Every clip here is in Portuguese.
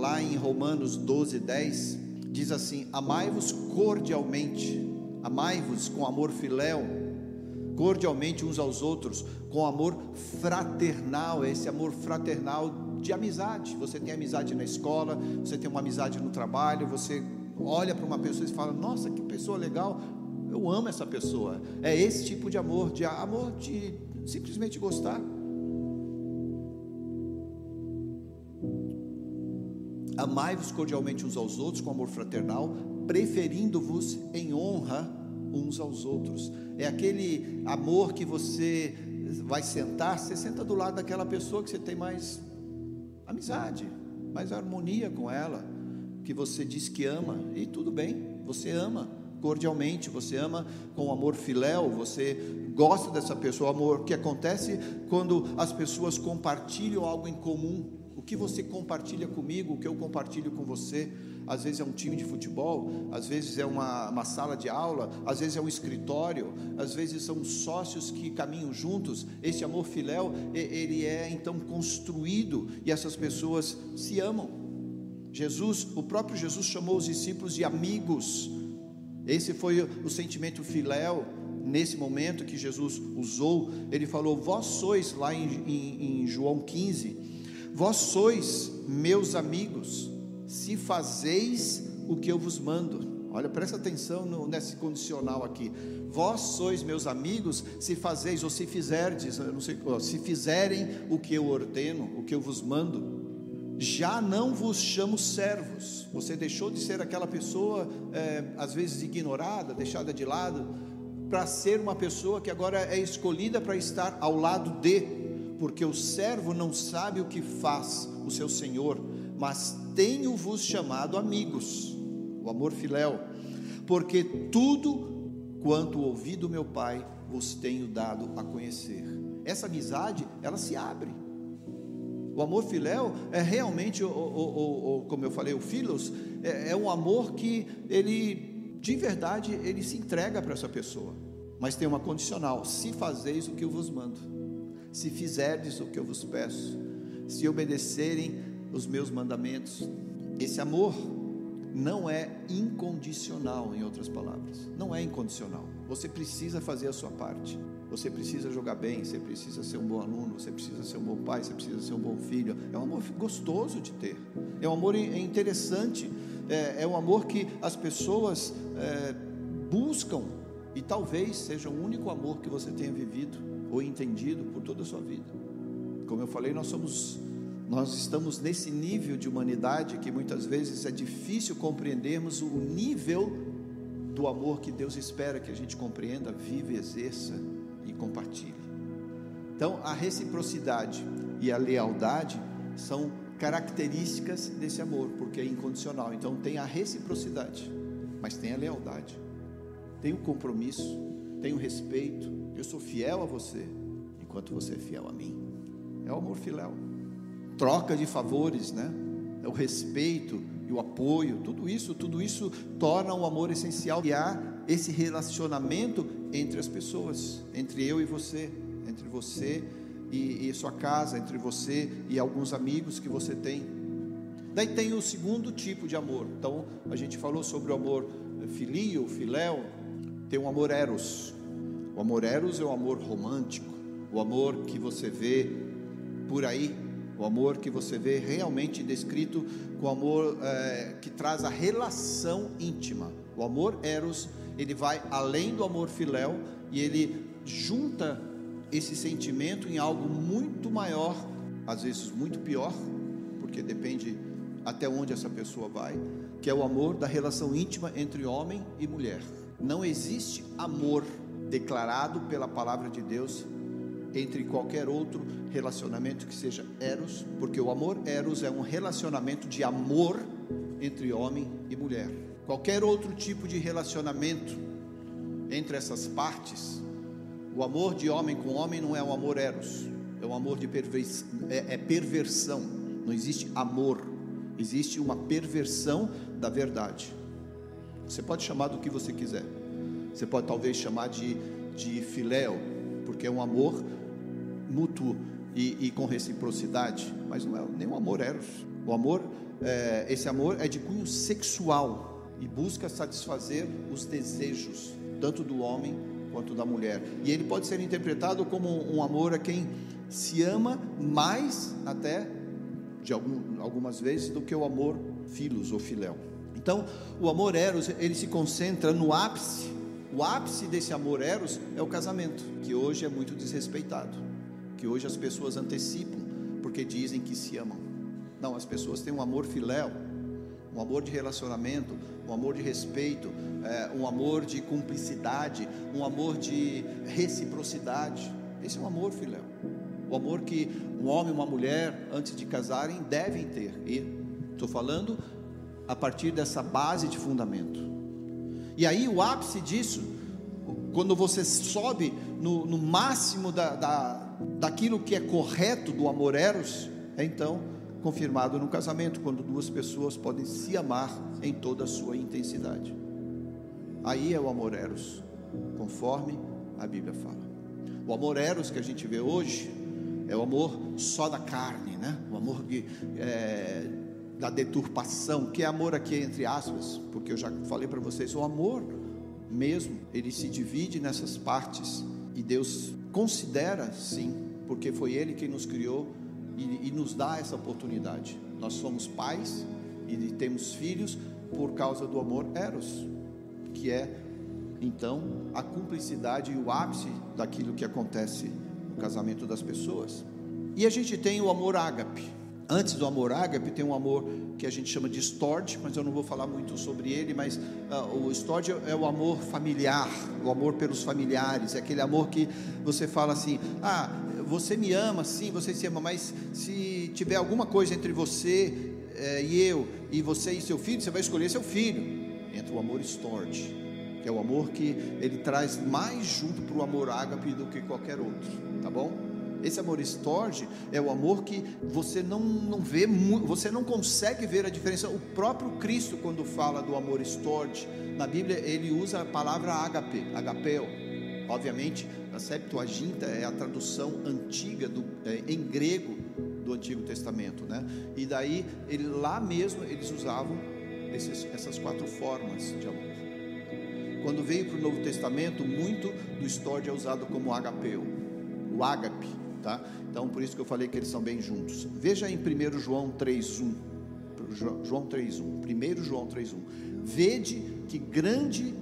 lá em Romanos 12, 10, diz assim: Amai-vos cordialmente, amai-vos com amor filéu, cordialmente uns aos outros, com amor fraternal, esse amor fraternal de amizade. Você tem amizade na escola, você tem uma amizade no trabalho, você olha para uma pessoa e fala: Nossa, que pessoa legal, eu amo essa pessoa. É esse tipo de amor, de amor de simplesmente gostar. Amai-vos cordialmente uns aos outros com amor fraternal, preferindo-vos em honra uns aos outros. É aquele amor que você vai sentar, você senta do lado daquela pessoa que você tem mais amizade, mais harmonia com ela, que você diz que ama, e tudo bem, você ama cordialmente, você ama com amor filéu, você gosta dessa pessoa, amor que acontece quando as pessoas compartilham algo em comum o que você compartilha comigo, o que eu compartilho com você. Às vezes é um time de futebol, às vezes é uma, uma sala de aula, às vezes é um escritório, às vezes são sócios que caminham juntos. Esse amor filéu, ele é então construído e essas pessoas se amam. Jesus, o próprio Jesus chamou os discípulos de amigos. Esse foi o sentimento filéu nesse momento que Jesus usou. Ele falou: Vós sois, lá em, em, em João 15, Vós sois meus amigos, se fazeis o que eu vos mando. Olha, presta atenção no, nesse condicional aqui. Vós sois meus amigos, se fazeis ou se fizerdes, não sei, se fizerem o que eu ordeno, o que eu vos mando. Já não vos chamo servos. Você deixou de ser aquela pessoa, é, às vezes ignorada, deixada de lado, para ser uma pessoa que agora é escolhida para estar ao lado de porque o servo não sabe o que faz o seu senhor, mas tenho-vos chamado amigos, o amor filéu, porque tudo quanto ouvi do meu Pai vos tenho dado a conhecer. Essa amizade, ela se abre. O amor filéu é realmente, o, o, o, como eu falei, o filos, é, é um amor que ele, de verdade, ele se entrega para essa pessoa. Mas tem uma condicional: se fazeis o que eu vos mando se fizerdes o que eu vos peço, se obedecerem os meus mandamentos. Esse amor não é incondicional, em outras palavras, não é incondicional. Você precisa fazer a sua parte. Você precisa jogar bem, você precisa ser um bom aluno, você precisa ser um bom pai, você precisa ser um bom filho. É um amor gostoso de ter, é um amor interessante, é, é um amor que as pessoas é, buscam e talvez seja o único amor que você tenha vivido ou entendido por toda a sua vida. Como eu falei, nós somos nós estamos nesse nível de humanidade que muitas vezes é difícil compreendermos o nível do amor que Deus espera que a gente compreenda, viva, exerça e compartilhe. Então, a reciprocidade e a lealdade são características desse amor, porque é incondicional. Então, tem a reciprocidade, mas tem a lealdade, tem o compromisso, tem o respeito, eu sou fiel a você, enquanto você é fiel a mim. É o amor filéu. Troca de favores, né? É o respeito e o apoio, tudo isso, tudo isso torna o amor essencial e há esse relacionamento entre as pessoas, entre eu e você, entre você e, e sua casa, entre você e alguns amigos que você tem. Daí tem o segundo tipo de amor. Então, a gente falou sobre o amor filio, filéu, tem o amor eros, o amor eros é o amor romântico, o amor que você vê por aí, o amor que você vê realmente descrito com o amor é, que traz a relação íntima. O amor eros, ele vai além do amor filéu e ele junta esse sentimento em algo muito maior, às vezes muito pior, porque depende até onde essa pessoa vai, que é o amor da relação íntima entre homem e mulher. Não existe amor declarado pela palavra de Deus entre qualquer outro relacionamento que seja eros, porque o amor eros é um relacionamento de amor entre homem e mulher. Qualquer outro tipo de relacionamento entre essas partes, o amor de homem com homem não é um amor eros, é um amor de pervers, é, é perversão. Não existe amor, existe uma perversão da verdade. Você pode chamar do que você quiser. Você pode talvez chamar de, de filéu, porque é um amor mútuo e, e com reciprocidade, mas não é nenhum amor eros. O amor, é, esse amor é de cunho sexual e busca satisfazer os desejos, tanto do homem quanto da mulher. E ele pode ser interpretado como um amor a quem se ama mais até de algum, algumas vezes do que o amor filos ou filéu. Então, o amor eros, ele se concentra no ápice. O ápice desse amor eros é o casamento, que hoje é muito desrespeitado, que hoje as pessoas antecipam porque dizem que se amam. Não, as pessoas têm um amor filéu, um amor de relacionamento, um amor de respeito, é, um amor de cumplicidade, um amor de reciprocidade. Esse é um amor filéu. O amor que um homem e uma mulher, antes de casarem, devem ter. E estou falando a partir dessa base de fundamento. E aí o ápice disso, quando você sobe no, no máximo da, da, daquilo que é correto do amor eros, é então confirmado no casamento, quando duas pessoas podem se amar em toda a sua intensidade. Aí é o amor eros, conforme a Bíblia fala. O amor eros que a gente vê hoje é o amor só da carne, né? O amor de, é, da deturpação, que é amor aqui entre aspas, porque eu já falei para vocês, o amor mesmo, ele se divide nessas partes e Deus considera sim, porque foi Ele quem nos criou e, e nos dá essa oportunidade. Nós somos pais e temos filhos por causa do amor eros, que é então a cumplicidade e o ápice daquilo que acontece no casamento das pessoas. E a gente tem o amor ágape. Antes do amor ágape tem um amor que a gente chama de storge, mas eu não vou falar muito sobre ele, mas uh, o storge é o amor familiar, o amor pelos familiares, é aquele amor que você fala assim: "Ah, você me ama, sim, você se ama, mas se tiver alguma coisa entre você eh, e eu, e você e seu filho, você vai escolher seu filho". Entra o amor storge, que é o amor que ele traz mais junto para o amor ágape do que qualquer outro, tá bom? Esse amor estorge é o amor que você não, não vê, você não consegue ver a diferença. O próprio Cristo, quando fala do amor estorge, na Bíblia ele usa a palavra agape, agapeo. Obviamente, a Septuaginta é a tradução antiga do, é, em grego do Antigo Testamento, né? E daí, ele, lá mesmo, eles usavam esses, essas quatro formas de amor. Quando veio para o Novo Testamento, muito do storge é usado como agapeu, o ágape, tá? Então, por isso que eu falei que eles são bem juntos. Veja em 1 João 3:1. João 3:1. 1 João 3:1. Vede que grande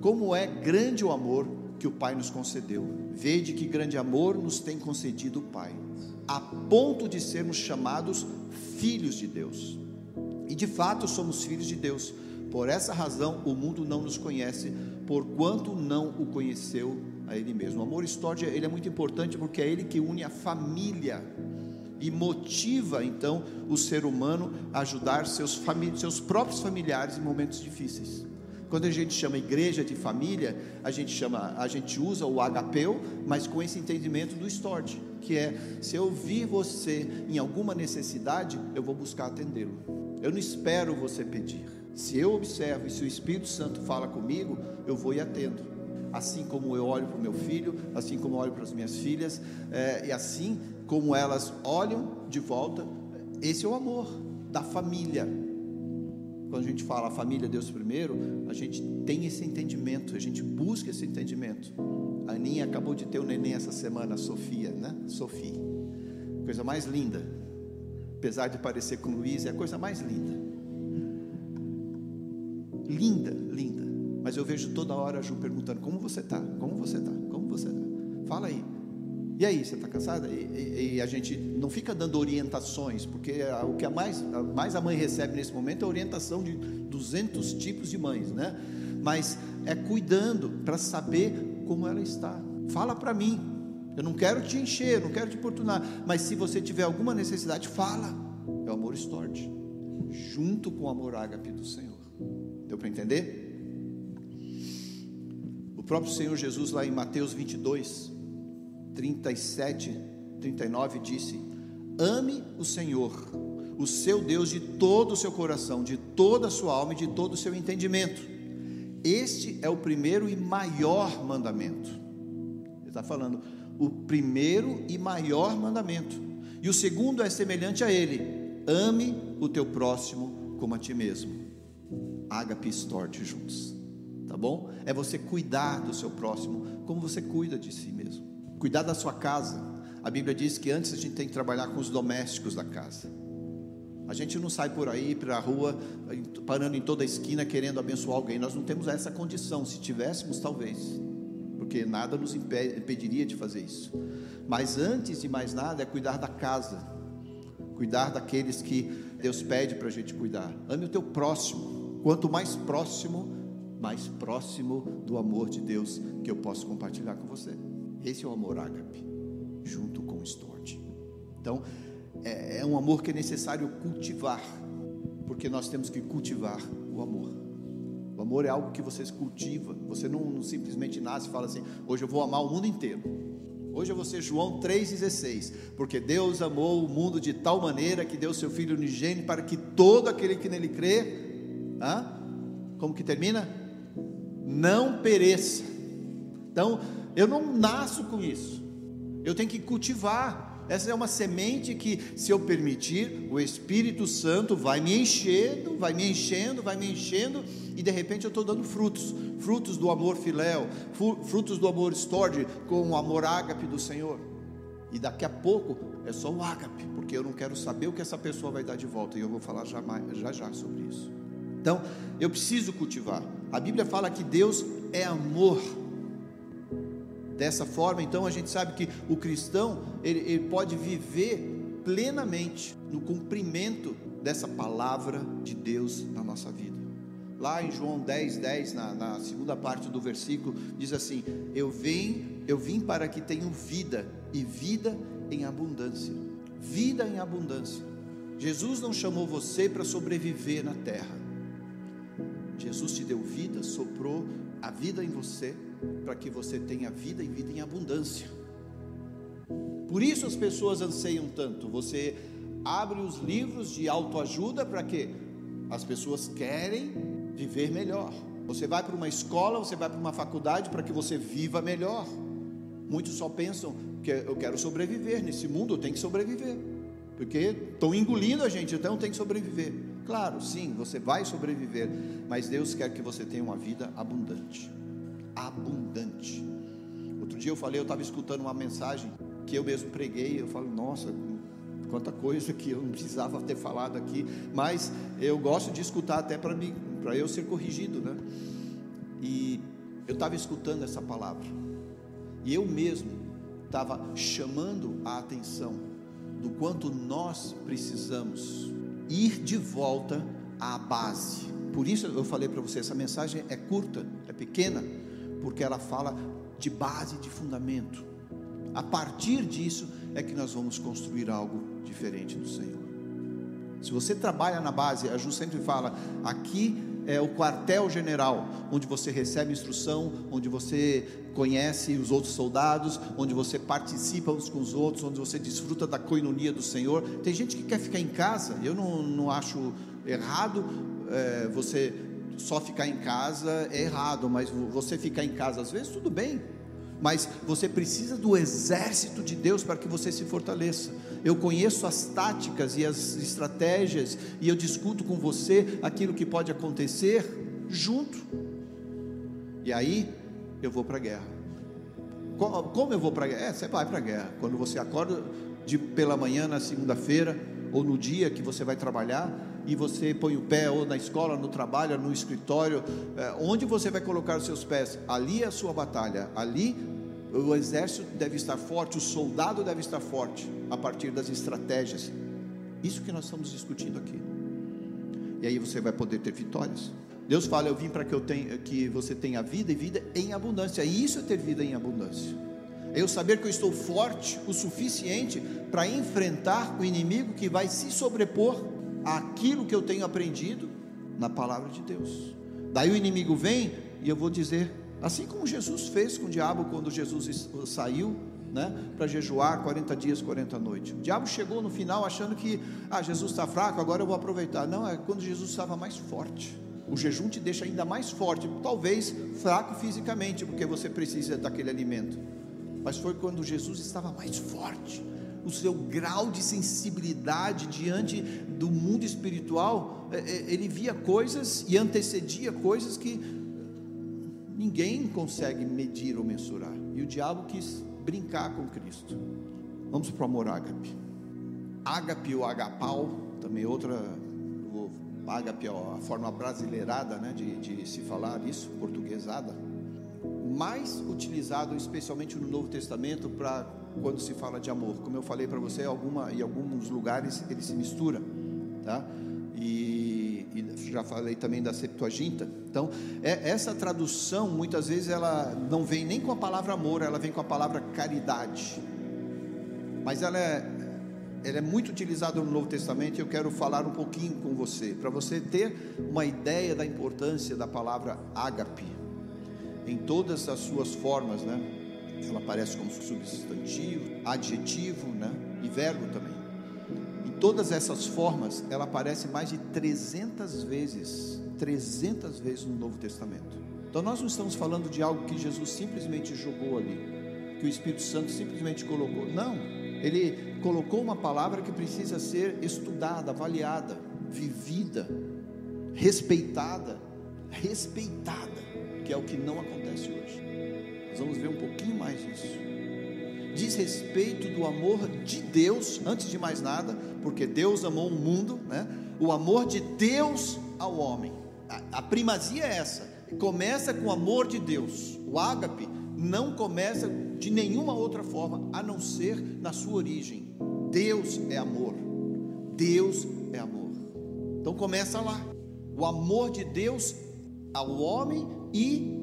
como é grande o amor que o Pai nos concedeu. Vede que grande amor nos tem concedido o Pai, a ponto de sermos chamados filhos de Deus. E de fato somos filhos de Deus. Por essa razão o mundo não nos conhece, porquanto não o conheceu a Ele mesmo. O amor histórico ele é muito importante porque é ele que une a família e motiva então o ser humano a ajudar seus, seus próprios familiares em momentos difíceis. Quando a gente chama igreja de família, a gente chama, a gente usa o agapeu, mas com esse entendimento do storge, que é se eu vir você em alguma necessidade, eu vou buscar atendê-lo. Eu não espero você pedir. Se eu observo e se o Espírito Santo fala comigo, eu vou e atendo assim como eu olho para o meu filho, assim como eu olho para as minhas filhas, é, e assim como elas olham de volta, esse é o amor da família. Quando a gente fala a família Deus primeiro, a gente tem esse entendimento, a gente busca esse entendimento. A Aninha acabou de ter um neném essa semana, a Sofia, né? Sofia, coisa mais linda. Apesar de parecer com Luiz, é a coisa mais linda. Linda, linda. Mas eu vejo toda hora a Ju perguntando: como você está? Como você está? Como você está? Fala aí. E aí, você está cansada? E, e, e, a gente não fica dando orientações, porque a, o que a mais, a mais a mãe recebe nesse momento é orientação de 200 tipos de mães, né? Mas é cuidando para saber como ela está. Fala para mim. Eu não quero te encher, não quero te importunar, mas se você tiver alguma necessidade, fala. É o amor storge, junto com o amor ágape do Senhor. Deu para entender? Próprio Senhor Jesus, lá em Mateus 22, 37, 39, disse: Ame o Senhor, o seu Deus, de todo o seu coração, de toda a sua alma e de todo o seu entendimento. Este é o primeiro e maior mandamento. Ele está falando, o primeiro e maior mandamento. E o segundo é semelhante a ele: ame o teu próximo como a ti mesmo. Agape Store juntos. Tá bom? É você cuidar do seu próximo como você cuida de si mesmo. Cuidar da sua casa. A Bíblia diz que antes a gente tem que trabalhar com os domésticos da casa. A gente não sai por aí para a rua, parando em toda a esquina querendo abençoar alguém. Nós não temos essa condição. Se tivéssemos, talvez, porque nada nos impediria de fazer isso. Mas antes de mais nada, é cuidar da casa, cuidar daqueles que Deus pede para a gente cuidar. Ame o teu próximo. Quanto mais próximo, mais próximo do amor de Deus que eu posso compartilhar com você. Esse é o amor ágape, junto com o Stord. Então, é, é um amor que é necessário cultivar, porque nós temos que cultivar o amor. O amor é algo que você cultiva. Você não, não simplesmente nasce e fala assim: hoje eu vou amar o mundo inteiro. Hoje eu vou ser João 3,16. Porque Deus amou o mundo de tal maneira que deu seu Filho unigênito para que todo aquele que nele crê, ah, como que termina? Não pereça. Então, eu não nasço com isso. Eu tenho que cultivar. Essa é uma semente que, se eu permitir, o Espírito Santo vai me enchendo, vai me enchendo, vai me enchendo, e de repente eu estou dando frutos frutos do amor filéu, frutos do amor storde, com o amor ágape do Senhor. E daqui a pouco é só o ágape, porque eu não quero saber o que essa pessoa vai dar de volta, e eu vou falar já, já, já sobre isso. Então, eu preciso cultivar. A Bíblia fala que Deus é amor. Dessa forma, então, a gente sabe que o cristão ele, ele pode viver plenamente no cumprimento dessa palavra de Deus na nossa vida. Lá em João 10, 10, na, na segunda parte do versículo, diz assim: Eu vim, eu vim para que tenham vida e vida em abundância. Vida em abundância. Jesus não chamou você para sobreviver na terra. Jesus te deu vida, soprou a vida em você para que você tenha vida e vida em abundância. Por isso as pessoas anseiam tanto. Você abre os livros de autoajuda para quê? As pessoas querem viver melhor. Você vai para uma escola, você vai para uma faculdade para que você viva melhor. Muitos só pensam que eu quero sobreviver nesse mundo, eu tenho que sobreviver. Porque estão engolindo a gente, então eu tenho que sobreviver. Claro, sim, você vai sobreviver, mas Deus quer que você tenha uma vida abundante abundante. Outro dia eu falei, eu estava escutando uma mensagem que eu mesmo preguei, eu falo, nossa, quanta coisa que eu não precisava ter falado aqui, mas eu gosto de escutar até para mim, para eu ser corrigido, né? E eu estava escutando essa palavra, e eu mesmo estava chamando a atenção do quanto nós precisamos ir de volta à base. Por isso eu falei para você, essa mensagem é curta, é pequena, porque ela fala de base, de fundamento. A partir disso é que nós vamos construir algo diferente do Senhor. Se você trabalha na base, a Ju sempre fala, aqui é o quartel-general, onde você recebe instrução, onde você conhece os outros soldados, onde você participa uns com os outros, onde você desfruta da coinonia do Senhor. Tem gente que quer ficar em casa, eu não, não acho errado é, você só ficar em casa é errado, mas você ficar em casa às vezes tudo bem. Mas você precisa do exército de Deus para que você se fortaleça. Eu conheço as táticas e as estratégias e eu discuto com você aquilo que pode acontecer junto. E aí eu vou para a guerra. Como eu vou para a guerra? É, você vai para a guerra. Quando você acorda de, pela manhã na segunda-feira ou no dia que você vai trabalhar, e você põe o pé ou na escola, no trabalho, no escritório, é, onde você vai colocar os seus pés, ali é a sua batalha, ali o exército deve estar forte, o soldado deve estar forte, a partir das estratégias. Isso que nós estamos discutindo aqui. E aí você vai poder ter vitórias. Deus fala: Eu vim para que, eu tenha, que você tenha vida e vida em abundância. E isso é ter vida em abundância. É eu saber que eu estou forte o suficiente para enfrentar o inimigo que vai se sobrepor aquilo que eu tenho aprendido na palavra de Deus. Daí o inimigo vem e eu vou dizer, assim como Jesus fez com o diabo quando Jesus saiu, né, para jejuar 40 dias, 40 noites. O diabo chegou no final achando que, ah, Jesus está fraco, agora eu vou aproveitar. Não, é quando Jesus estava mais forte. O jejum te deixa ainda mais forte, talvez fraco fisicamente, porque você precisa daquele alimento. Mas foi quando Jesus estava mais forte. o seu grau de sensibilidade diante do mundo espiritual, é, é, ele via coisas e antecedia coisas que ninguém consegue medir ou mensurar. E o diabo quis brincar com Cristo. Vamos para o amor ágape. Ágape ou agapau, também outra, ágape é a forma brasileirada né, de, de se falar isso, portuguesada. Mais utilizado especialmente no Novo Testamento para quando se fala de amor. Como eu falei para você, alguma, em alguns lugares ele se mistura, tá? E, já falei também da Septuaginta. Então, é, essa tradução muitas vezes ela não vem nem com a palavra amor, ela vem com a palavra caridade. Mas ela é, ela é muito utilizada no Novo Testamento e eu quero falar um pouquinho com você, para você ter uma ideia da importância da palavra ágape em todas as suas formas, né? Ela aparece como substantivo, adjetivo, né? E verbo também. Todas essas formas, ela aparece mais de 300 vezes, 300 vezes no Novo Testamento. Então nós não estamos falando de algo que Jesus simplesmente jogou ali, que o Espírito Santo simplesmente colocou. Não, ele colocou uma palavra que precisa ser estudada, avaliada, vivida, respeitada, respeitada, que é o que não acontece hoje. Nós vamos ver um pouquinho mais disso. Diz respeito do amor de Deus, antes de mais nada, porque Deus amou o mundo, né? O amor de Deus ao homem. A, a primazia é essa. Começa com o amor de Deus. O ágape não começa de nenhuma outra forma a não ser na sua origem. Deus é amor. Deus é amor. Então começa lá. O amor de Deus ao homem e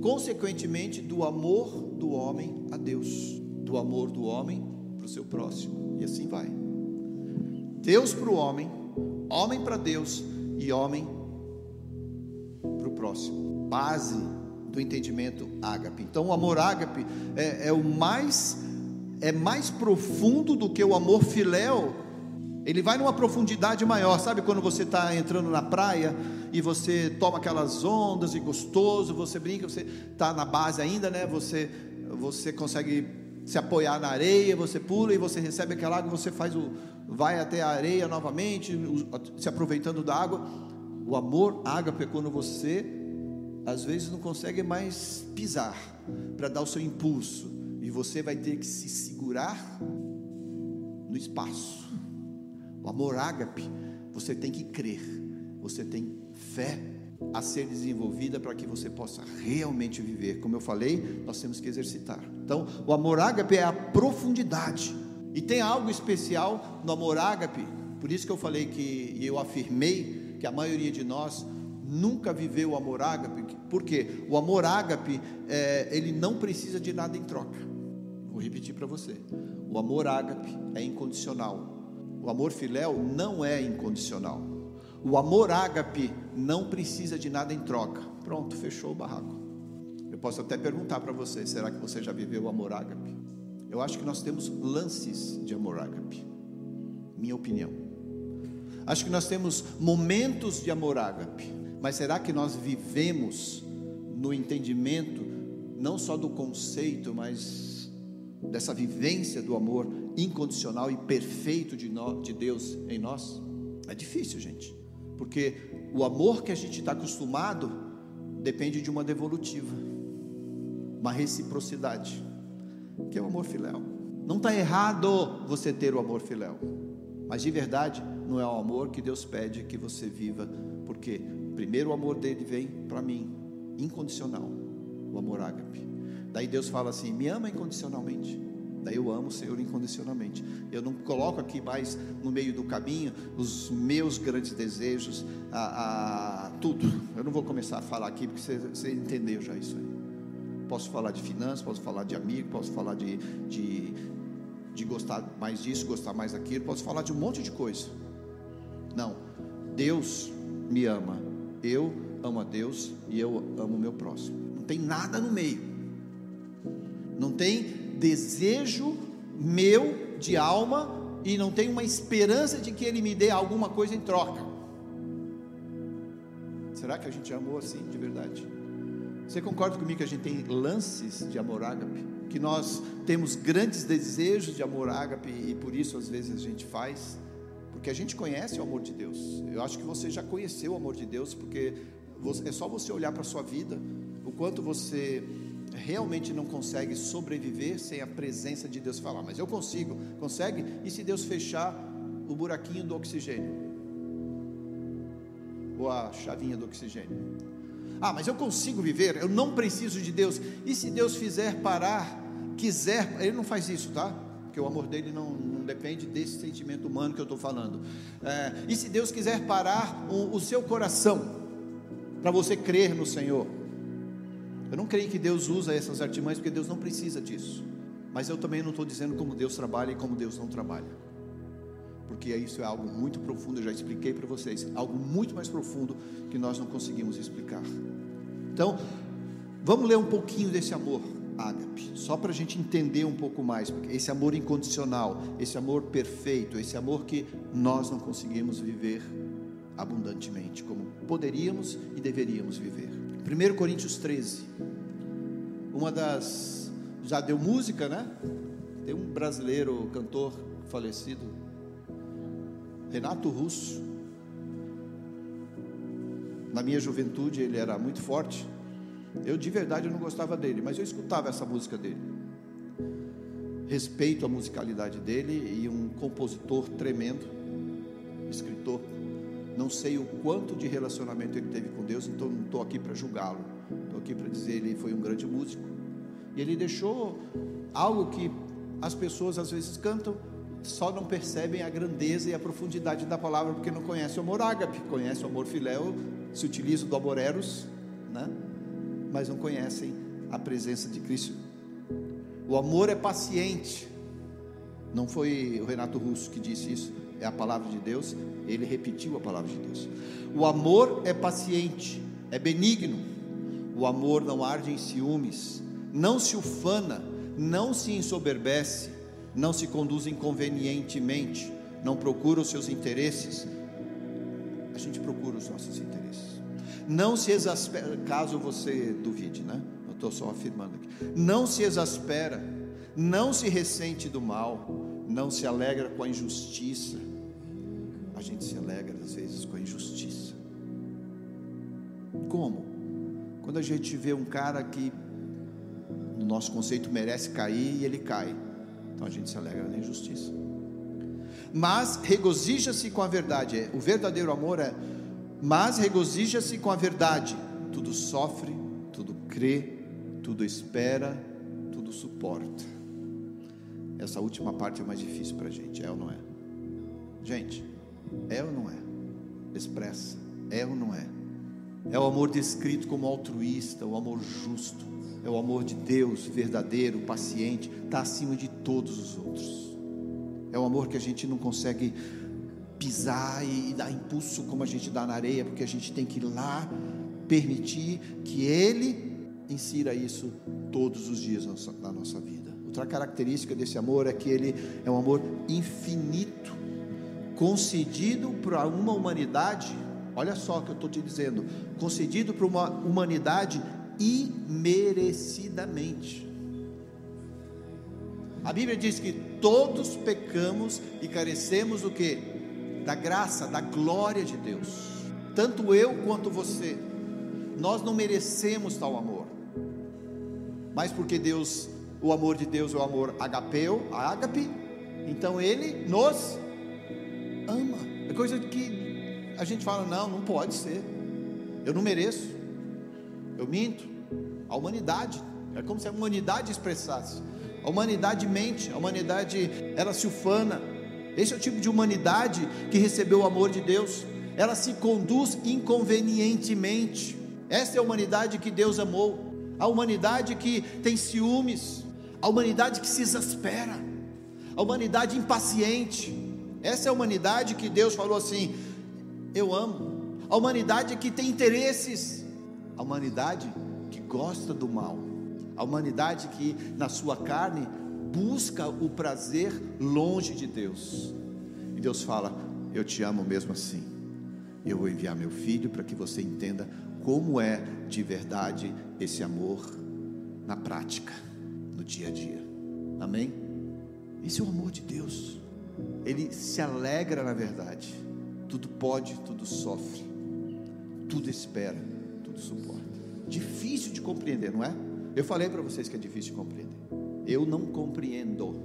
consequentemente, do amor do homem a Deus, do amor do homem para o seu próximo, e assim vai. Deus para o homem, homem para Deus e homem para o próximo. Base do entendimento ágape. Então, o amor ágape é, é o mais é mais profundo do que o amor filéu ele vai numa profundidade maior, sabe quando você está entrando na praia e você toma aquelas ondas e gostoso, você brinca, você está na base ainda, né? Você, você consegue se apoiar na areia, você pula e você recebe aquela água, você faz o, vai até a areia novamente, se aproveitando da água. O amor ágape é quando você às vezes não consegue mais pisar para dar o seu impulso e você vai ter que se segurar no espaço o amor ágape, você tem que crer, você tem fé a ser desenvolvida para que você possa realmente viver. Como eu falei, nós temos que exercitar. Então, o amor ágape é a profundidade. E tem algo especial no amor ágape, por isso que eu falei que e eu afirmei que a maioria de nós nunca viveu o amor ágape, porque o amor ágape é, ele não precisa de nada em troca. Vou repetir para você. O amor ágape é incondicional. O amor filéu não é incondicional. O amor ágape não precisa de nada em troca. Pronto, fechou o barraco. Eu posso até perguntar para você: será que você já viveu o amor ágape? Eu acho que nós temos lances de amor ágape. Minha opinião. Acho que nós temos momentos de amor ágape. Mas será que nós vivemos no entendimento não só do conceito, mas dessa vivência do amor incondicional e perfeito de, de Deus em nós? É difícil, gente, porque o amor que a gente está acostumado depende de uma devolutiva, uma reciprocidade, que é o amor filéu. Não está errado você ter o amor filéu, mas de verdade não é o amor que Deus pede que você viva, porque primeiro o amor dele vem para mim, incondicional, o amor ágape. Daí Deus fala assim: me ama incondicionalmente. Daí eu amo o Senhor incondicionalmente. Eu não coloco aqui mais no meio do caminho os meus grandes desejos, a, a tudo. Eu não vou começar a falar aqui porque você, você, entendeu já isso aí. Posso falar de finanças, posso falar de amigo, posso falar de, de, de gostar mais disso, gostar mais daquilo, posso falar de um monte de coisa. Não, Deus me ama, eu amo a Deus e eu amo o meu próximo. Não tem nada no meio. Não tem desejo meu de alma e não tenho uma esperança de que Ele me dê alguma coisa em troca. Será que a gente amou assim de verdade? Você concorda comigo que a gente tem lances de amor ágape? que nós temos grandes desejos de amor ágape e por isso às vezes a gente faz, porque a gente conhece o amor de Deus. Eu acho que você já conheceu o amor de Deus, porque é só você olhar para a sua vida, o quanto você realmente não consegue sobreviver sem a presença de Deus falar, mas eu consigo, consegue? E se Deus fechar o buraquinho do oxigênio? Ou a chavinha do oxigênio? Ah, mas eu consigo viver, eu não preciso de Deus. E se Deus fizer parar quiser, ele não faz isso, tá? Porque o amor dele não, não depende desse sentimento humano que eu estou falando. É, e se Deus quiser parar o, o seu coração, para você crer no Senhor, eu não creio que Deus usa essas artimanhas, porque Deus não precisa disso. Mas eu também não estou dizendo como Deus trabalha e como Deus não trabalha. Porque isso é algo muito profundo, eu já expliquei para vocês. Algo muito mais profundo que nós não conseguimos explicar. Então, vamos ler um pouquinho desse amor ágape, só para a gente entender um pouco mais, porque esse amor incondicional, esse amor perfeito, esse amor que nós não conseguimos viver abundantemente, como poderíamos e deveríamos viver. 1 Coríntios 13, uma das. Já deu música, né? Tem um brasileiro, cantor falecido, Renato Russo. Na minha juventude ele era muito forte, eu de verdade não gostava dele, mas eu escutava essa música dele. Respeito a musicalidade dele e um compositor tremendo, escritor. Não sei o quanto de relacionamento ele teve com Deus, então não estou aqui para julgá-lo. Estou aqui para dizer ele foi um grande músico. E ele deixou algo que as pessoas às vezes cantam, só não percebem a grandeza e a profundidade da palavra porque não conhecem o amor ágape, conhece o amor filéu, se utiliza do amor eros, né? mas não conhecem a presença de Cristo. O amor é paciente. Não foi o Renato Russo que disse isso, é a palavra de Deus. Ele repetiu a palavra de Deus. O amor é paciente, é benigno. O amor não arde em ciúmes, não se ufana, não se ensoberbece, não se conduz inconvenientemente, não procura os seus interesses. A gente procura os nossos interesses não se exaspera, caso você duvide, né? Eu estou só afirmando aqui. Não se exaspera, não se ressente do mal, não se alegra com a injustiça. A gente se alegra às vezes com a injustiça. Como? Quando a gente vê um cara que, no nosso conceito, merece cair e ele cai. Então a gente se alegra na injustiça. Mas regozija-se com a verdade. O verdadeiro amor é mas regozija-se com a verdade. Tudo sofre, tudo crê, tudo espera, tudo suporta. Essa última parte é mais difícil para a gente, é ou não é? Gente, é ou não é? Expressa, é ou não é? É o amor descrito como altruísta, o amor justo, é o amor de Deus, verdadeiro, paciente, está acima de todos os outros. É o amor que a gente não consegue pisar e, dar impulso como a gente dá na areia, porque a gente tem que ir lá permitir que Ele insira isso todos os dias na nossa vida. Outra característica desse amor é que ele é um amor infinito, concedido para uma humanidade. Olha só o que eu estou te dizendo: concedido para uma humanidade imerecidamente. A Bíblia diz que todos pecamos e carecemos do que? da graça, da glória de Deus. Tanto eu quanto você, nós não merecemos tal amor, mas porque Deus, o amor de Deus é o amor agapeu, então Ele nos ama. É coisa que a gente fala, não, não pode ser, eu não mereço, eu minto. A humanidade, é como se a humanidade expressasse. A humanidade mente, a humanidade ela se ufana, esse é o tipo de humanidade que recebeu o amor de Deus. Ela se conduz inconvenientemente. Essa é a humanidade que Deus amou. A humanidade que tem ciúmes. A humanidade que se exaspera. A humanidade impaciente. Essa é a humanidade que Deus falou assim: Eu amo. A humanidade que tem interesses. A humanidade que gosta do mal. A humanidade que na sua carne busca o prazer longe de Deus. E Deus fala: Eu te amo mesmo assim. Eu vou enviar meu filho para que você entenda como é de verdade esse amor na prática, no dia a dia. Amém? Esse é o amor de Deus. Ele se alegra na verdade. Tudo pode, tudo sofre, tudo espera, tudo suporta. Difícil de compreender, não é? Eu falei para vocês que é difícil de compreender. Eu não compreendo.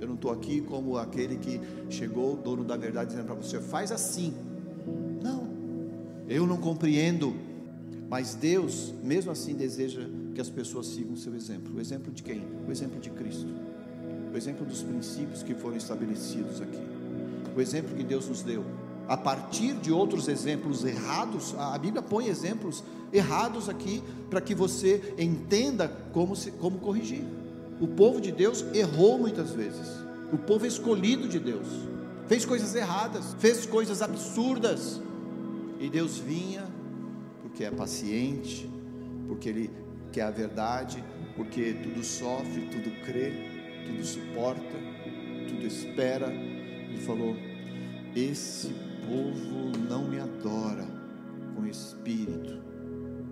Eu não estou aqui como aquele que chegou, dono da verdade, dizendo para você, faz assim. Não, eu não compreendo. Mas Deus, mesmo assim, deseja que as pessoas sigam o seu exemplo. O exemplo de quem? O exemplo de Cristo. O exemplo dos princípios que foram estabelecidos aqui. O exemplo que Deus nos deu. A partir de outros exemplos errados, a Bíblia põe exemplos errados aqui para que você entenda como, se, como corrigir. O povo de Deus errou muitas vezes. O povo escolhido de Deus fez coisas erradas, fez coisas absurdas. E Deus vinha porque é paciente, porque Ele quer a verdade, porque tudo sofre, tudo crê, tudo suporta, tudo espera. Ele falou: Esse povo não me adora com espírito,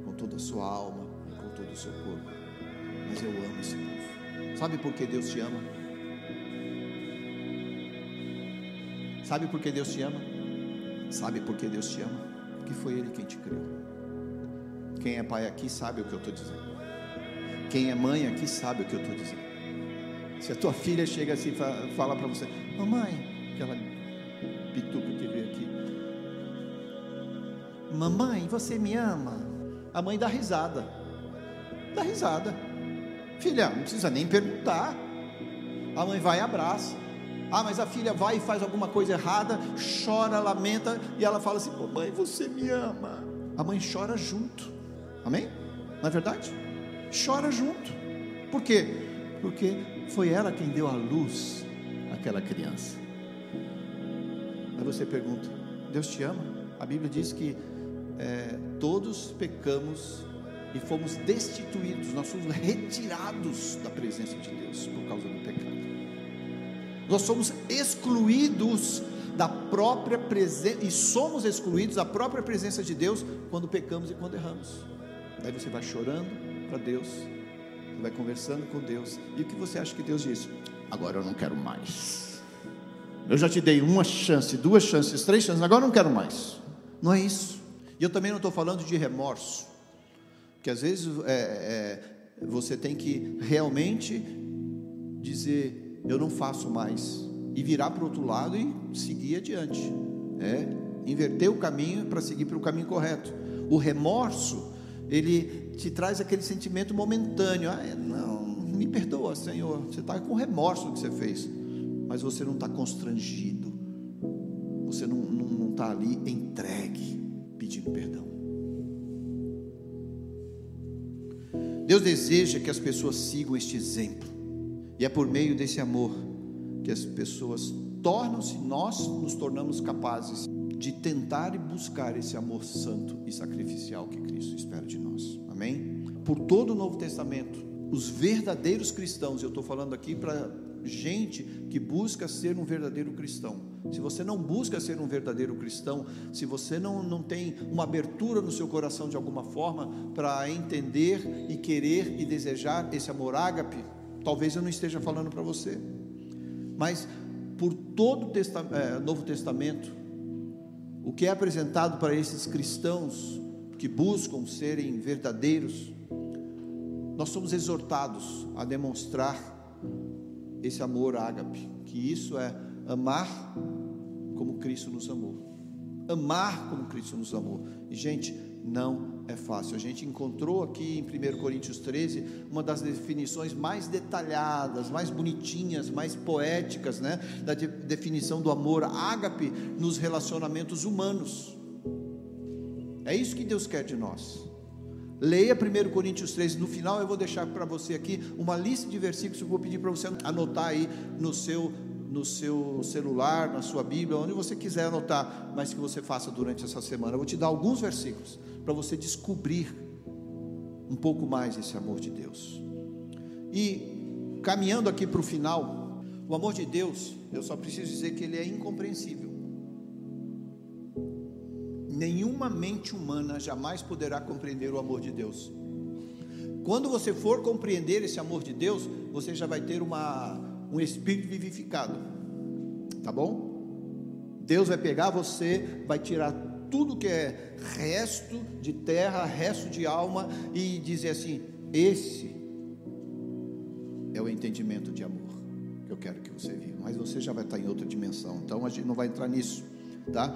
com toda a sua alma, com todo o seu corpo, mas eu amo esse povo. Sabe por que Deus te ama? Sabe por que Deus te ama? Sabe por que Deus te ama? Porque foi Ele quem te criou. Quem é pai aqui sabe o que eu estou dizendo. Quem é mãe aqui sabe o que eu estou dizendo. Se a tua filha chega assim e fala para você, mamãe, aquela pituca que veio aqui, mamãe, você me ama? A mãe dá risada, dá risada. Filha, não precisa nem perguntar. A mãe vai e abraça. Ah, mas a filha vai e faz alguma coisa errada, chora, lamenta, e ela fala assim: Mamãe, você me ama. A mãe chora junto. Amém? Não é verdade? Chora junto. Por quê? Porque foi ela quem deu a luz àquela criança. Aí você pergunta: Deus te ama? A Bíblia diz que é, todos pecamos e fomos destituídos, nós fomos retirados da presença de Deus por causa do pecado. Nós somos excluídos da própria presença e somos excluídos da própria presença de Deus quando pecamos e quando erramos. Daí você vai chorando para Deus, vai conversando com Deus. E o que você acha que Deus diz? Agora eu não quero mais. Eu já te dei uma chance, duas chances, três chances, agora eu não quero mais. Não é isso. E eu também não estou falando de remorso, que às vezes é, é, você tem que realmente dizer: eu não faço mais, e virar para o outro lado e seguir adiante. É inverter o caminho para seguir para o caminho correto. O remorso ele te traz aquele sentimento momentâneo. Ah, não, me perdoa, Senhor. Você está com remorso do que você fez, mas você não está constrangido. Você não está ali entregue, pedindo perdão. Deus deseja que as pessoas sigam este exemplo, e é por meio desse amor que as pessoas tornam-se, nós nos tornamos capazes de tentar e buscar esse amor santo e sacrificial que Cristo espera de nós. Amém? Por todo o Novo Testamento, os verdadeiros cristãos, eu estou falando aqui para gente que busca ser um verdadeiro cristão. Se você não busca ser um verdadeiro cristão, se você não, não tem uma abertura no seu coração de alguma forma para entender e querer e desejar esse amor ágape, talvez eu não esteja falando para você. Mas por todo o Testa, é, Novo Testamento, o que é apresentado para esses cristãos que buscam serem verdadeiros, nós somos exortados a demonstrar esse amor ágape, que isso é amar como Cristo nos amou. Amar como Cristo nos amou. E gente, não é fácil. A gente encontrou aqui em 1 Coríntios 13 uma das definições mais detalhadas, mais bonitinhas, mais poéticas, né, da de, definição do amor ágape nos relacionamentos humanos. É isso que Deus quer de nós. Leia 1 Coríntios 13, no final eu vou deixar para você aqui uma lista de versículos eu vou pedir para você anotar aí no seu no seu celular, na sua Bíblia, onde você quiser anotar, mas que você faça durante essa semana. Eu vou te dar alguns versículos para você descobrir um pouco mais esse amor de Deus. E caminhando aqui para o final, o amor de Deus, eu só preciso dizer que ele é incompreensível. Nenhuma mente humana jamais poderá compreender o amor de Deus. Quando você for compreender esse amor de Deus, você já vai ter uma, um espírito vivificado, tá bom? Deus vai pegar você, vai tirar tudo que é resto de terra, resto de alma e dizer assim: esse é o entendimento de amor que eu quero que você viva. Mas você já vai estar em outra dimensão, então a gente não vai entrar nisso, tá?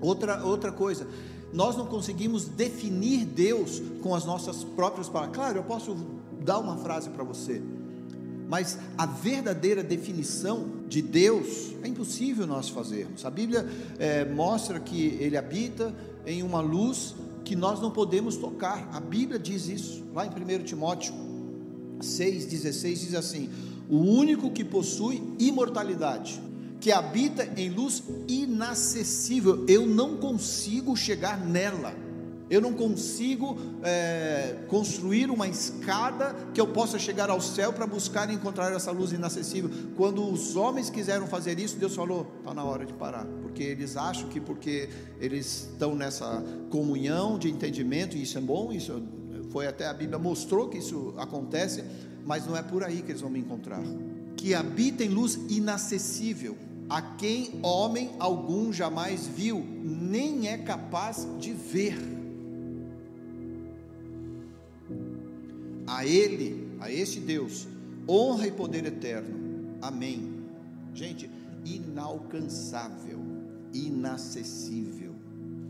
Outra, outra coisa, nós não conseguimos definir Deus com as nossas próprias palavras. Claro, eu posso dar uma frase para você, mas a verdadeira definição de Deus é impossível nós fazermos. A Bíblia é, mostra que Ele habita em uma luz que nós não podemos tocar. A Bíblia diz isso, lá em 1 Timóteo 6,16 diz assim: O único que possui imortalidade, que habita em luz inacessível, eu não consigo chegar nela eu não consigo é, construir uma escada que eu possa chegar ao céu para buscar e encontrar essa luz inacessível. Quando os homens quiseram fazer isso, Deus falou: está na hora de parar, porque eles acham que porque eles estão nessa comunhão de entendimento, e isso é bom, isso foi até a Bíblia mostrou que isso acontece, mas não é por aí que eles vão me encontrar. Que habita em luz inacessível, a quem homem algum jamais viu, nem é capaz de ver A Ele, a este Deus, honra e poder eterno. Amém. Gente, inalcançável, inacessível.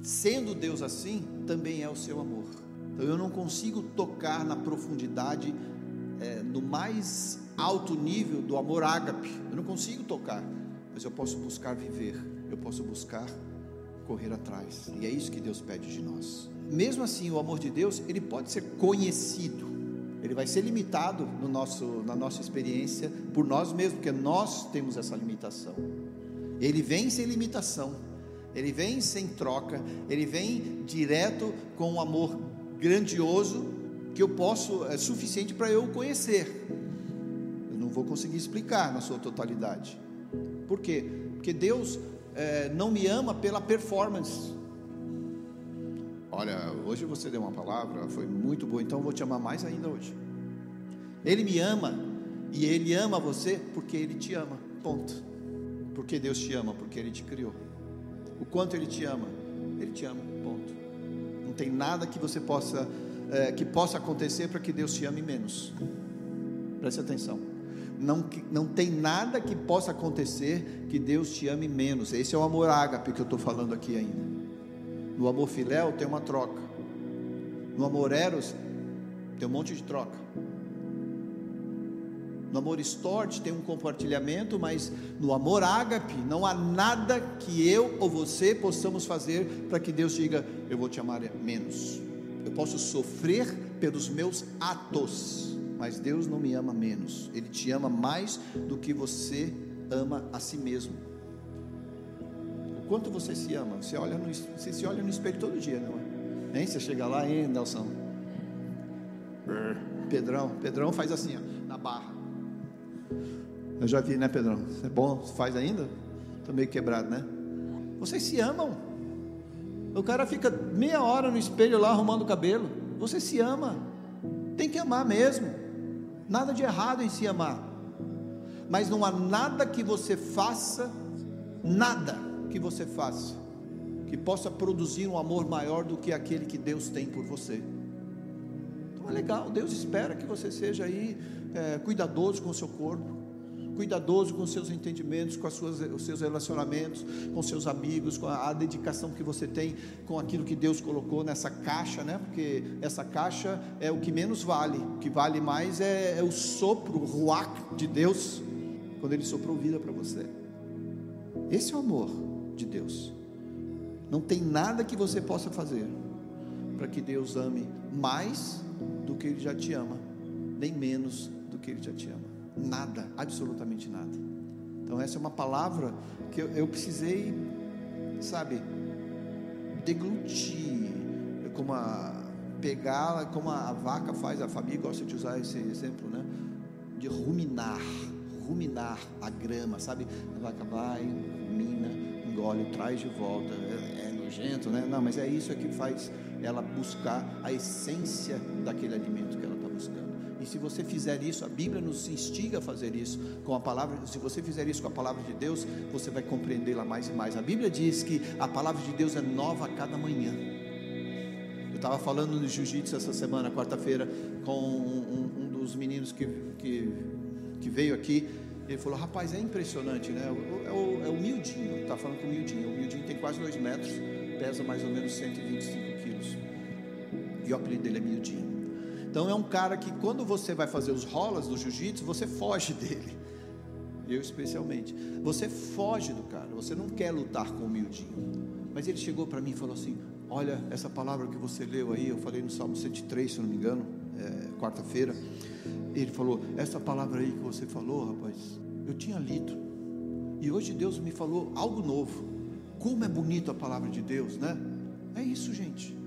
Sendo Deus assim, também é o seu amor. Então eu não consigo tocar na profundidade, é, no mais alto nível do amor ágape. Eu não consigo tocar, mas eu posso buscar viver, eu posso buscar correr atrás. E é isso que Deus pede de nós. Mesmo assim, o amor de Deus, ele pode ser conhecido ele vai ser limitado no nosso, na nossa experiência por nós mesmos, porque nós temos essa limitação. Ele vem sem limitação, ele vem sem troca, ele vem direto com um amor grandioso que eu posso, é suficiente para eu conhecer. Eu não vou conseguir explicar na sua totalidade. Por quê? Porque Deus é, não me ama pela performance. Olha, hoje você deu uma palavra, foi muito boa, então eu vou te amar mais ainda hoje. Ele me ama e ele ama você porque ele te ama. Ponto. Porque Deus te ama, porque ele te criou. O quanto ele te ama, ele te ama. Ponto. Não tem nada que você possa é, que possa acontecer para que Deus te ame menos. Preste atenção. Não, não tem nada que possa acontecer que Deus te ame menos. Esse é o amor ágape que eu estou falando aqui ainda. No amor filéu tem uma troca. No amor eros tem um monte de troca. No amor stort tem um compartilhamento, mas no amor ágape não há nada que eu ou você possamos fazer para que Deus diga: eu vou te amar menos. Eu posso sofrer pelos meus atos, mas Deus não me ama menos. Ele te ama mais do que você ama a si mesmo. Quanto você se ama? Você, olha no, você se olha no espelho todo dia, não é? Hein? Você chega lá, hein, Nelson? Pedrão, Pedrão faz assim, ó, na barra. Eu já vi, né, Pedrão? É bom, faz ainda? Estou meio quebrado, né? Vocês se amam. O cara fica meia hora no espelho lá arrumando o cabelo. Você se ama. Tem que amar mesmo. Nada de errado em se amar. Mas não há nada que você faça, nada que você faça que possa produzir um amor maior do que aquele que Deus tem por você. Então é legal, Deus espera que você seja aí é, cuidadoso com o seu corpo, cuidadoso com seus entendimentos, com as suas, os seus relacionamentos, com seus amigos, com a, a, dedicação que você tem com aquilo que Deus colocou nessa caixa, né? Porque essa caixa é o que menos vale, o que vale mais é, é o sopro, o ruach de Deus, quando Ele soprou vida para você. Esse é o amor de Deus. Não tem nada que você possa fazer para que Deus ame mais do que Ele já te ama, nem menos do que Ele já te ama. Nada, absolutamente nada. Então, essa é uma palavra que eu, eu precisei, sabe, deglutir, como a pegar, como a, a vaca faz, a Fabi gosta de usar esse exemplo, né? De ruminar, ruminar a grama, sabe? A vaca vai, rumina, engole, traz de volta, é, é nojento, né? Não, mas é isso que faz ela buscar a essência daquele alimento que ela está buscando. Se você fizer isso, a Bíblia nos instiga a fazer isso com a palavra. Se você fizer isso com a palavra de Deus, você vai compreendê-la mais e mais. A Bíblia diz que a palavra de Deus é nova a cada manhã. Eu estava falando no jiu-jitsu essa semana, quarta-feira, com um, um, dos meninos que, que, que veio aqui. Ele falou: Rapaz, é impressionante, né? É o, é o está falando com o Mildinho. O Mildinho tem quase dois metros, pesa mais ou menos 125 quilos. E o apelido dele é Mildinho. Então é um cara que quando você vai fazer os rolas do jiu-jitsu, você foge dele. Eu especialmente. Você foge do cara, você não quer lutar com o Mildinho. Mas ele chegou para mim e falou assim: Olha, essa palavra que você leu aí, eu falei no Salmo 103, se não me engano, é, quarta-feira. Ele falou: Essa palavra aí que você falou, rapaz, eu tinha lido. E hoje Deus me falou algo novo. Como é bonito a palavra de Deus, né? É isso, gente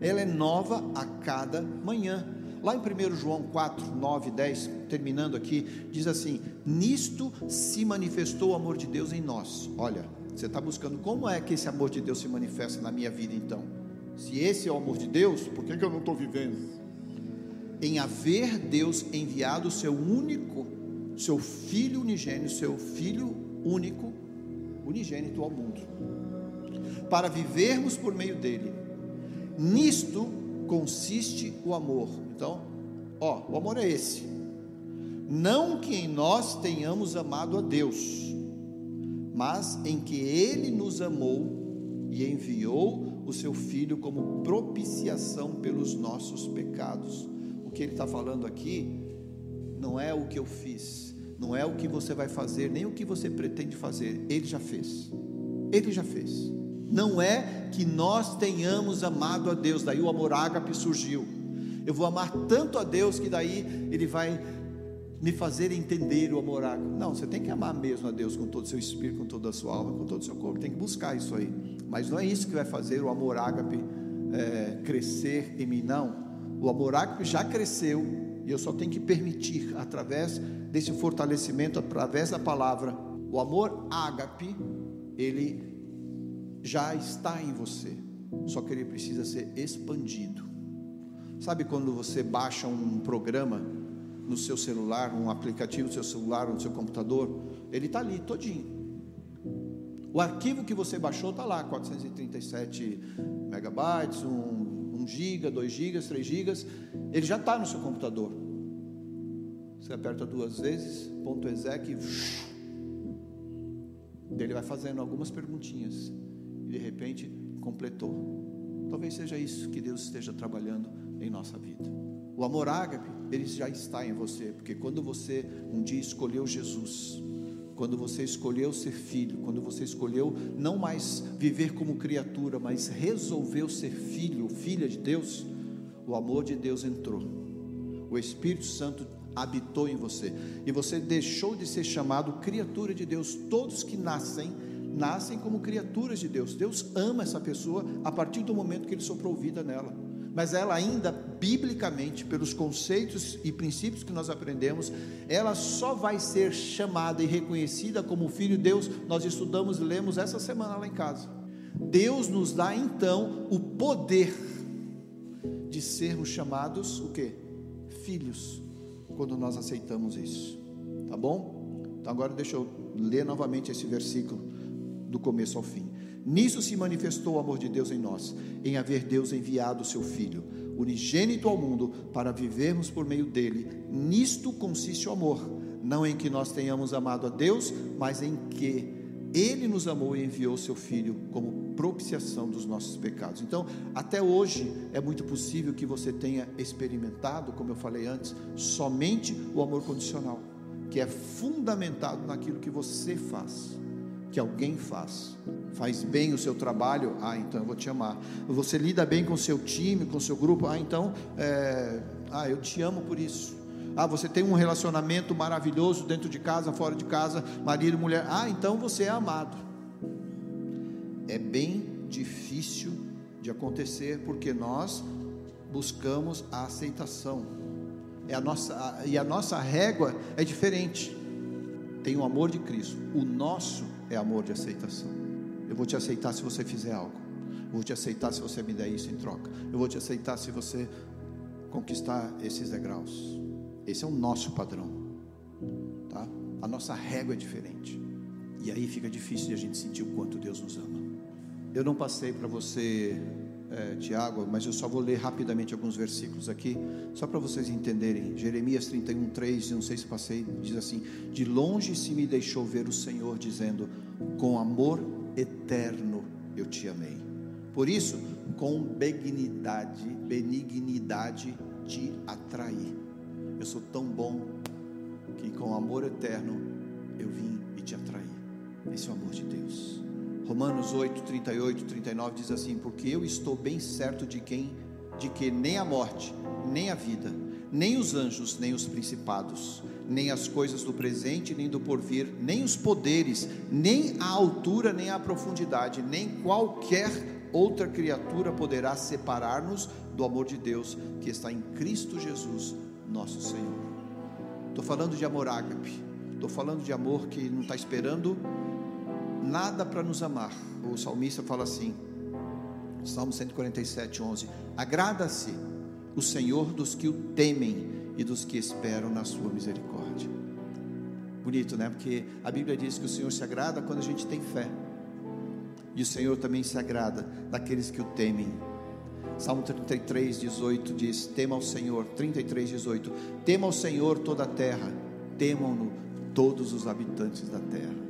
ela é nova a cada manhã. Lá em 1 João 4, 9, 10, terminando aqui, diz assim: Nisto se manifestou o amor de Deus em nós. Olha, você está buscando como é que esse amor de Deus se manifesta na minha vida então? Se esse é o amor de Deus, por que, que eu não estou vivendo? Em haver Deus enviado o seu único, seu filho unigênito, seu filho único, unigênito ao mundo, para vivermos por meio dele Nisto consiste o amor. Então, ó, o amor é esse. Não que em nós tenhamos amado a Deus, mas em que Ele nos amou e enviou o seu Filho como propiciação pelos nossos pecados. O que ele está falando aqui não é o que eu fiz, não é o que você vai fazer, nem o que você pretende fazer. Ele já fez. Ele já fez não é que nós tenhamos amado a Deus, daí o amor ágape surgiu. Eu vou amar tanto a Deus que daí Ele vai me fazer entender o amor ágape. Não, você tem que amar mesmo a Deus com todo o seu espírito, com toda a sua alma, com todo o seu corpo, tem que buscar isso aí. Mas não é isso que vai fazer o amor ágape é, crescer em mim, não. O amor ágape já cresceu e eu só tenho que permitir, através desse fortalecimento, através da palavra, o amor ágape, ele já está em você, só que ele precisa ser expandido. Sabe quando você baixa um programa no seu celular, um aplicativo no seu celular no seu computador, ele está ali todinho. O arquivo que você baixou está lá, 437 megabytes, 1, 1 giga, 2 gigas, 3 gigas, ele já está no seu computador. Você aperta duas vezes, ponto exec, ele vai fazendo algumas perguntinhas de repente completou. Talvez seja isso que Deus esteja trabalhando em nossa vida. O amor ágape, ele já está em você, porque quando você um dia escolheu Jesus, quando você escolheu ser filho, quando você escolheu não mais viver como criatura, mas resolveu ser filho, filha de Deus, o amor de Deus entrou. O Espírito Santo habitou em você e você deixou de ser chamado criatura de Deus. Todos que nascem nascem como criaturas de Deus. Deus ama essa pessoa a partir do momento que ele soprou vida nela. Mas ela ainda, biblicamente, pelos conceitos e princípios que nós aprendemos, ela só vai ser chamada e reconhecida como filho de Deus. Nós estudamos e lemos essa semana lá em casa. Deus nos dá então o poder de sermos chamados o quê? Filhos, quando nós aceitamos isso. Tá bom? Então agora deixa eu ler novamente esse versículo do começo ao fim. Nisso se manifestou o amor de Deus em nós, em haver Deus enviado o seu Filho, unigênito ao mundo, para vivermos por meio dele. Nisto consiste o amor, não em que nós tenhamos amado a Deus, mas em que ele nos amou e enviou o seu Filho como propiciação dos nossos pecados. Então, até hoje é muito possível que você tenha experimentado, como eu falei antes, somente o amor condicional, que é fundamentado naquilo que você faz que alguém faz. Faz bem o seu trabalho, ah, então eu vou te amar. Você lida bem com o seu time, com o seu grupo, ah, então, é, ah, eu te amo por isso. Ah, você tem um relacionamento maravilhoso dentro de casa, fora de casa, marido, mulher. Ah, então você é amado. É bem difícil de acontecer porque nós buscamos a aceitação. É a nossa, a, e a nossa régua é diferente. Tem o amor de Cristo. O nosso é amor de aceitação. Eu vou te aceitar se você fizer algo. Eu vou te aceitar se você me der isso em troca. Eu vou te aceitar se você conquistar esses degraus. Esse é o nosso padrão, tá? A nossa régua é diferente. E aí fica difícil de a gente sentir o quanto Deus nos ama. Eu não passei para você, é, Tiago, mas eu só vou ler rapidamente alguns versículos aqui, só para vocês entenderem. Jeremias 31, 3, não sei se passei, diz assim: De longe se me deixou ver o Senhor, dizendo: Com amor eterno eu te amei. Por isso, com benignidade, benignidade te atraí. Eu sou tão bom que com amor eterno eu vim e te atraí. Esse é o amor de Deus. Romanos 8, 38, 39 diz assim: Porque eu estou bem certo de quem, de que nem a morte, nem a vida, nem os anjos, nem os principados, nem as coisas do presente, nem do porvir, nem os poderes, nem a altura, nem a profundidade, nem qualquer outra criatura poderá separar-nos do amor de Deus que está em Cristo Jesus, nosso Senhor. Estou falando de amor ágape, estou falando de amor que não está esperando nada para nos amar. O salmista fala assim, Salmo 147, 11: Agrada-se o Senhor dos que o temem e dos que esperam na sua misericórdia. Bonito, né? Porque a Bíblia diz que o Senhor se agrada quando a gente tem fé. E o Senhor também se agrada daqueles que o temem. Salmo 33, 18 diz: Tema ao Senhor, 33, 18: Tema ao Senhor toda a terra, temam-no todos os habitantes da terra.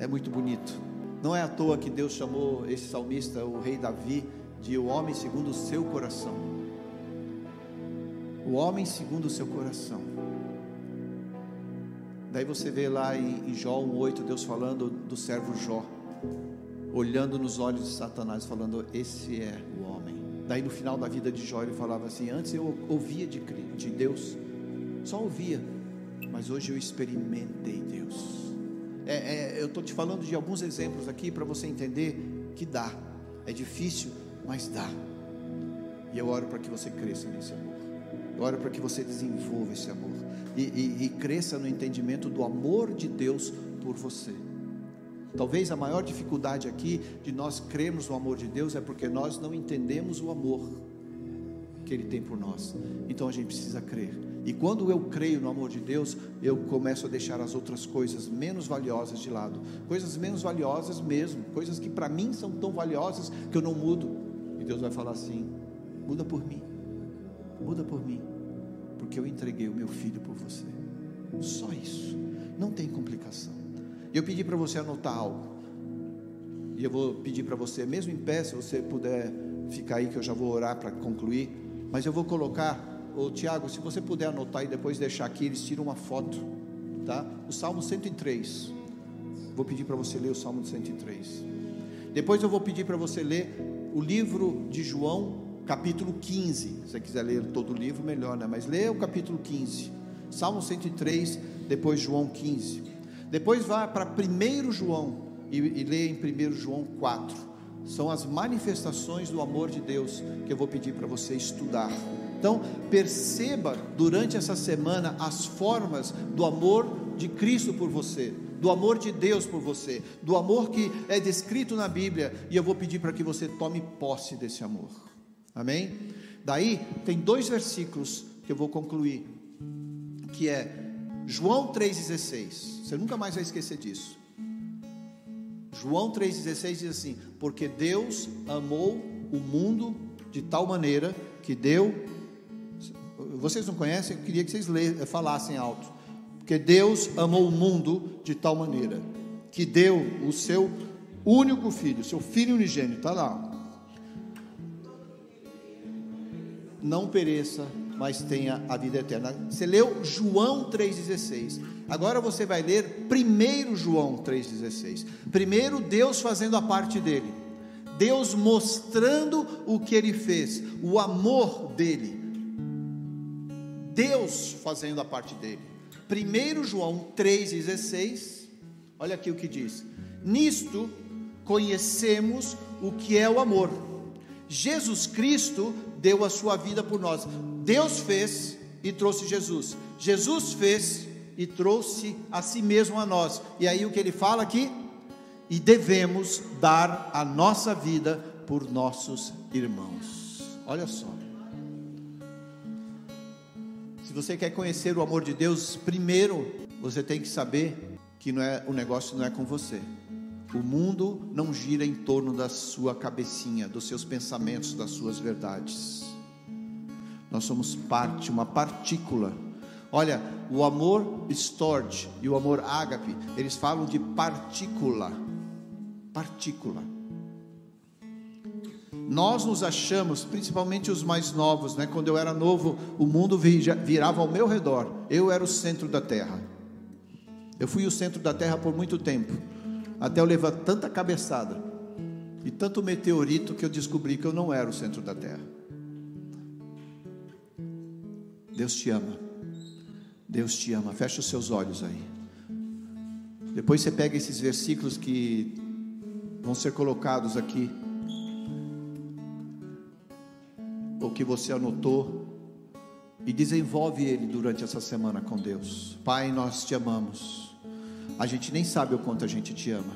É muito bonito. Não é à toa que Deus chamou esse salmista, o rei Davi, de o homem segundo o seu coração. O homem segundo o seu coração. Daí você vê lá em, Jó 1,8 Deus falando do servo Jó, olhando nos olhos de Satanás, falando: Esse é o homem. Daí no final da vida de Jó ele falava assim: Antes eu ouvia de Deus, só ouvia, mas hoje eu experimentei Deus é, é, eu estou te falando de alguns exemplos aqui para você entender que dá. É difícil, mas dá. E eu oro para que você cresça nesse amor. Eu oro para que você desenvolva esse amor. E, e, e cresça no entendimento do amor de Deus por você. Talvez a maior dificuldade aqui de nós crermos no amor de Deus é porque nós não entendemos o amor que Ele tem por nós. Então a gente precisa crer. E quando eu creio no amor de Deus, eu começo a deixar as outras coisas menos valiosas de lado. Coisas menos valiosas mesmo, coisas que para mim são tão valiosas que eu não mudo. E Deus vai falar assim: muda por mim, muda por mim, porque eu entreguei o meu filho por você. Só isso, não tem complicação. Eu pedi para você anotar algo, e eu vou pedir para você, mesmo em pé, se você puder ficar aí, que eu já vou orar para concluir, mas eu vou colocar Ô Tiago, se você puder anotar e depois deixar aqui, eles tiram uma foto, tá? O Salmo 103. Vou pedir para você ler o Salmo 103. Depois eu vou pedir para você ler o livro de João, capítulo 15. Se você quiser ler todo o livro, melhor, né? Mas lê o capítulo 15. Salmo 103, depois João 15. Depois vá para 1 João e, e lê em 1 João 4. São as manifestações do amor de Deus que eu vou pedir para você estudar. Então, perceba durante essa semana as formas do amor de Cristo por você, do amor de Deus por você, do amor que é descrito na Bíblia, e eu vou pedir para que você tome posse desse amor. Amém? Daí tem dois versículos que eu vou concluir, que é João 3,16. Você nunca mais vai esquecer disso. João 3,16 diz assim: Porque Deus amou o mundo de tal maneira que deu vocês não conhecem, eu queria que vocês falassem alto. Porque Deus amou o mundo de tal maneira que deu o seu único filho, seu filho unigênito, está lá. Não pereça, mas tenha a vida eterna. Você leu João 3,16. Agora você vai ler primeiro João 3,16. Primeiro Deus fazendo a parte dele. Deus mostrando o que ele fez, o amor dele. Deus fazendo a parte dele. 1 João 3,16, olha aqui o que diz: Nisto conhecemos o que é o amor. Jesus Cristo deu a sua vida por nós. Deus fez e trouxe Jesus. Jesus fez e trouxe a si mesmo a nós. E aí o que ele fala aqui? E devemos dar a nossa vida por nossos irmãos. Olha só. Se você quer conhecer o amor de Deus, primeiro você tem que saber que não é, o negócio não é com você. O mundo não gira em torno da sua cabecinha, dos seus pensamentos, das suas verdades. Nós somos parte, uma partícula. Olha, o amor storge e o amor ágape, eles falam de partícula. Partícula. Nós nos achamos, principalmente os mais novos, né? Quando eu era novo, o mundo virava ao meu redor. Eu era o centro da terra. Eu fui o centro da terra por muito tempo, até eu levar tanta cabeçada e tanto meteorito que eu descobri que eu não era o centro da terra. Deus te ama. Deus te ama. Fecha os seus olhos aí. Depois você pega esses versículos que vão ser colocados aqui, ou que você anotou, e desenvolve ele durante essa semana com Deus. Pai, nós te amamos. A gente nem sabe o quanto a gente te ama.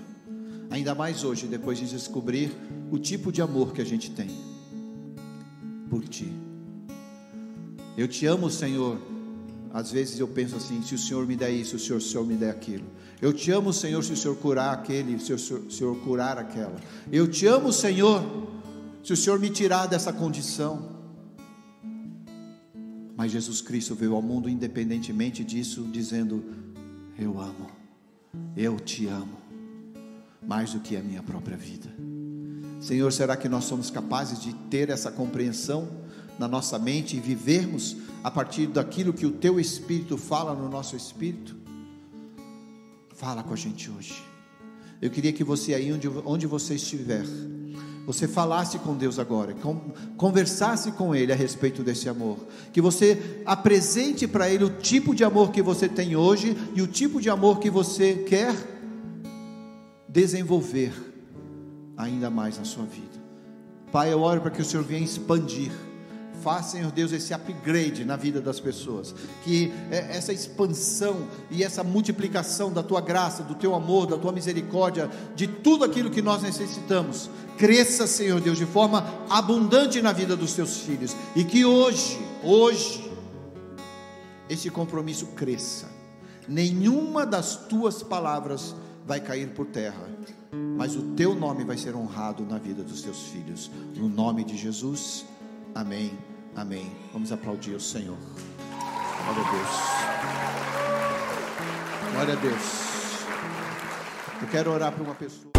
Ainda mais hoje, depois de descobrir o tipo de amor que a gente tem por ti. Eu te amo, Senhor. Às vezes eu penso assim: se o Senhor me der isso, se o Senhor me der aquilo. Eu te amo, Senhor, se o Senhor curar aquele, se o Senhor, se o Senhor curar aquela. Eu te amo, Senhor, se o Senhor me tirar dessa condição. Mas Jesus Cristo veio ao mundo independentemente disso, dizendo: Eu amo, eu te amo, mais do que a minha própria vida. Senhor, será que nós somos capazes de ter essa compreensão? na nossa mente e vivermos a partir daquilo que o teu Espírito fala no nosso espírito? Fala com a gente hoje. Eu queria que você aí onde, onde você estiver, você falasse com Deus agora, conversasse com Ele a respeito desse amor, que você apresente para Ele o tipo de amor que você tem hoje e o tipo de amor que você quer desenvolver ainda mais na sua vida. Pai, eu oro para que o Senhor venha expandir faz, Senhor Deus, esse upgrade na vida das pessoas, que é, essa expansão e essa multiplicação da tua graça, do teu amor, da tua misericórdia, de tudo aquilo que nós necessitamos, cresça, Senhor Deus, de forma abundante na vida dos teus filhos, e que hoje, hoje, esse compromisso cresça. Nenhuma das tuas palavras vai cair por terra, mas o teu nome vai ser honrado na vida dos teus filhos. No nome de Jesus. Amém. Amém. Vamos aplaudir o Senhor. Glória a Deus. Glória a Deus. Eu quero orar para uma pessoa.